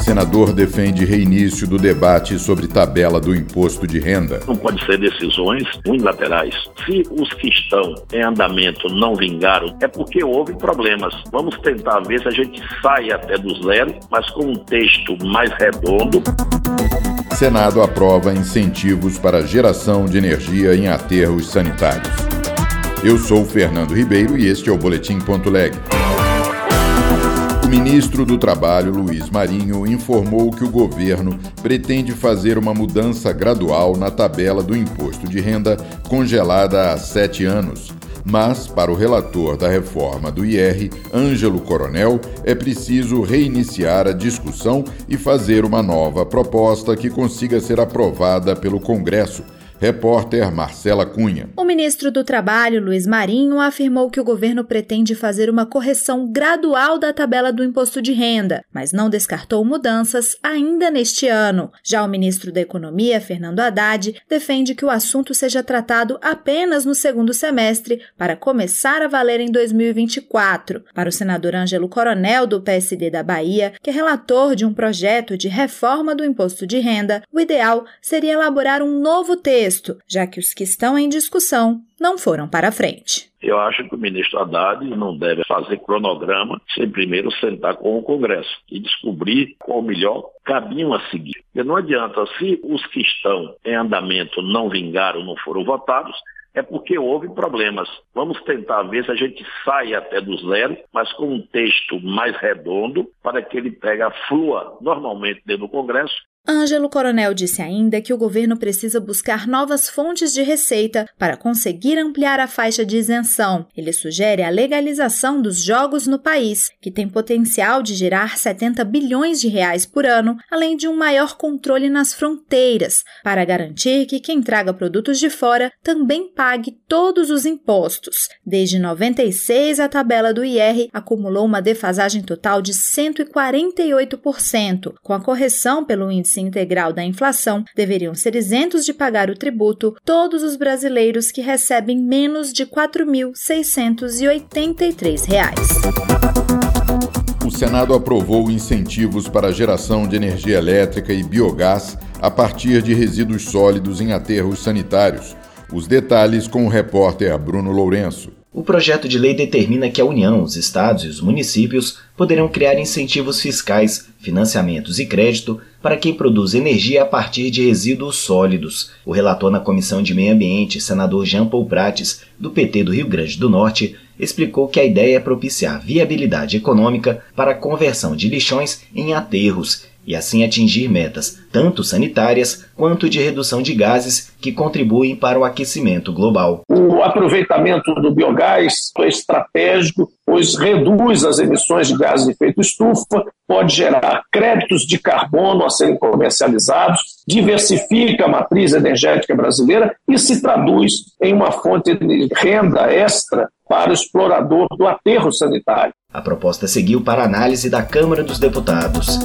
Senador defende reinício do debate sobre tabela do imposto de renda. Não pode ser decisões unilaterais. Se os que estão em andamento não vingaram, é porque houve problemas. Vamos tentar ver se a gente sai até do zero, mas com um texto mais redondo. Senado aprova incentivos para geração de energia em aterros sanitários. Eu sou Fernando Ribeiro e este é o Boletim.leg. O ministro do Trabalho, Luiz Marinho, informou que o governo pretende fazer uma mudança gradual na tabela do imposto de renda congelada há sete anos. Mas, para o relator da reforma do IR, Ângelo Coronel, é preciso reiniciar a discussão e fazer uma nova proposta que consiga ser aprovada pelo Congresso Repórter Marcela Cunha. O ministro do Trabalho, Luiz Marinho, afirmou que o governo pretende fazer uma correção gradual da tabela do imposto de renda, mas não descartou mudanças ainda neste ano. Já o ministro da Economia, Fernando Haddad, defende que o assunto seja tratado apenas no segundo semestre para começar a valer em 2024. Para o senador Ângelo Coronel, do PSD da Bahia, que é relator de um projeto de reforma do imposto de renda, o ideal seria elaborar um novo texto texto, já que os que estão em discussão não foram para frente. Eu acho que o ministro Haddad não deve fazer cronograma sem primeiro sentar com o Congresso e descobrir qual o melhor caminho a seguir. Porque não adianta, se os que estão em andamento não vingaram, não foram votados, é porque houve problemas. Vamos tentar ver se a gente sai até do zero, mas com um texto mais redondo, para que ele pega, flua normalmente dentro do Congresso Ângelo Coronel disse ainda que o governo precisa buscar novas fontes de receita para conseguir ampliar a faixa de isenção. Ele sugere a legalização dos jogos no país, que tem potencial de gerar 70 bilhões de reais por ano, além de um maior controle nas fronteiras, para garantir que quem traga produtos de fora também pague todos os impostos. Desde 96, a tabela do IR acumulou uma defasagem total de 148%, com a correção pelo índice integral da inflação, deveriam ser isentos de pagar o tributo todos os brasileiros que recebem menos de R$ 4.683. O Senado aprovou incentivos para a geração de energia elétrica e biogás a partir de resíduos sólidos em aterros sanitários. Os detalhes com o repórter Bruno Lourenço. O projeto de lei determina que a União, os estados e os municípios poderão criar incentivos fiscais, financiamentos e crédito para quem produz energia a partir de resíduos sólidos. O relator na Comissão de Meio Ambiente, senador Jean Paul Prates, do PT do Rio Grande do Norte, explicou que a ideia é propiciar viabilidade econômica para a conversão de lixões em aterros e assim atingir metas tanto sanitárias quanto de redução de gases que contribuem para o aquecimento global. O aproveitamento do biogás é estratégico, pois reduz as emissões de gases de efeito estufa, pode gerar créditos de carbono a serem comercializados, diversifica a matriz energética brasileira e se traduz em uma fonte de renda extra para o explorador do aterro sanitário. A proposta seguiu para análise da Câmara dos Deputados.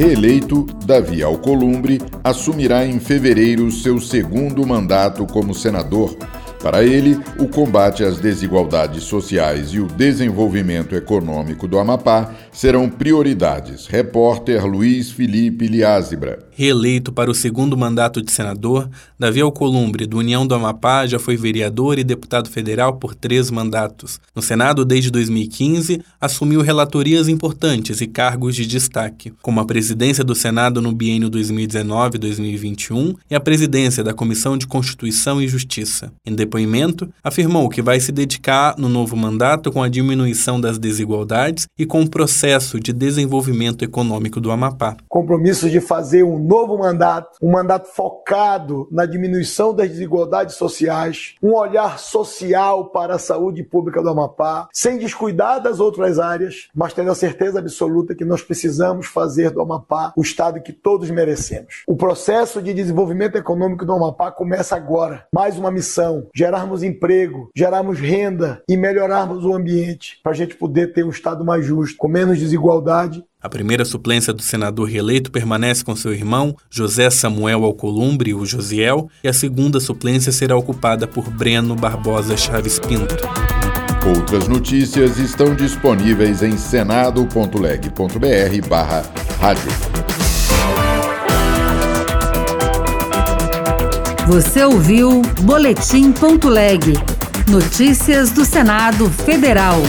Reeleito, Davi Alcolumbre assumirá em fevereiro seu segundo mandato como senador. Para ele, o combate às desigualdades sociais e o desenvolvimento econômico do Amapá serão prioridades. Repórter Luiz Felipe Liázebra. Reeleito para o segundo mandato de senador, Davi Alcolumbre, do União do Amapá, já foi vereador e deputado federal por três mandatos. No Senado, desde 2015, assumiu relatorias importantes e cargos de destaque, como a presidência do Senado no biênio 2019-2021 e a presidência da Comissão de Constituição e Justiça. Em depoimento, afirmou que vai se dedicar no novo mandato com a diminuição das desigualdades e com o processo de desenvolvimento econômico do Amapá. Compromisso de fazer um novo mandato, um mandato focado na diminuição das desigualdades sociais, um olhar social para a saúde pública do Amapá, sem descuidar das outras áreas, mas tendo a certeza absoluta que nós precisamos fazer do Amapá o estado que todos merecemos. O processo de desenvolvimento econômico do Amapá começa agora. Mais uma missão: gerarmos emprego, gerarmos renda e melhorarmos o ambiente para a gente poder ter um estado mais justo, com menos desigualdade A primeira suplência do senador reeleito permanece com seu irmão, José Samuel Alcolumbre, o Josiel, e a segunda suplência será ocupada por Breno Barbosa Chaves Pinto. Outras notícias estão disponíveis em senado.leg.br barra rádio. Você ouviu Boletim.leg. Notícias do Senado Federal.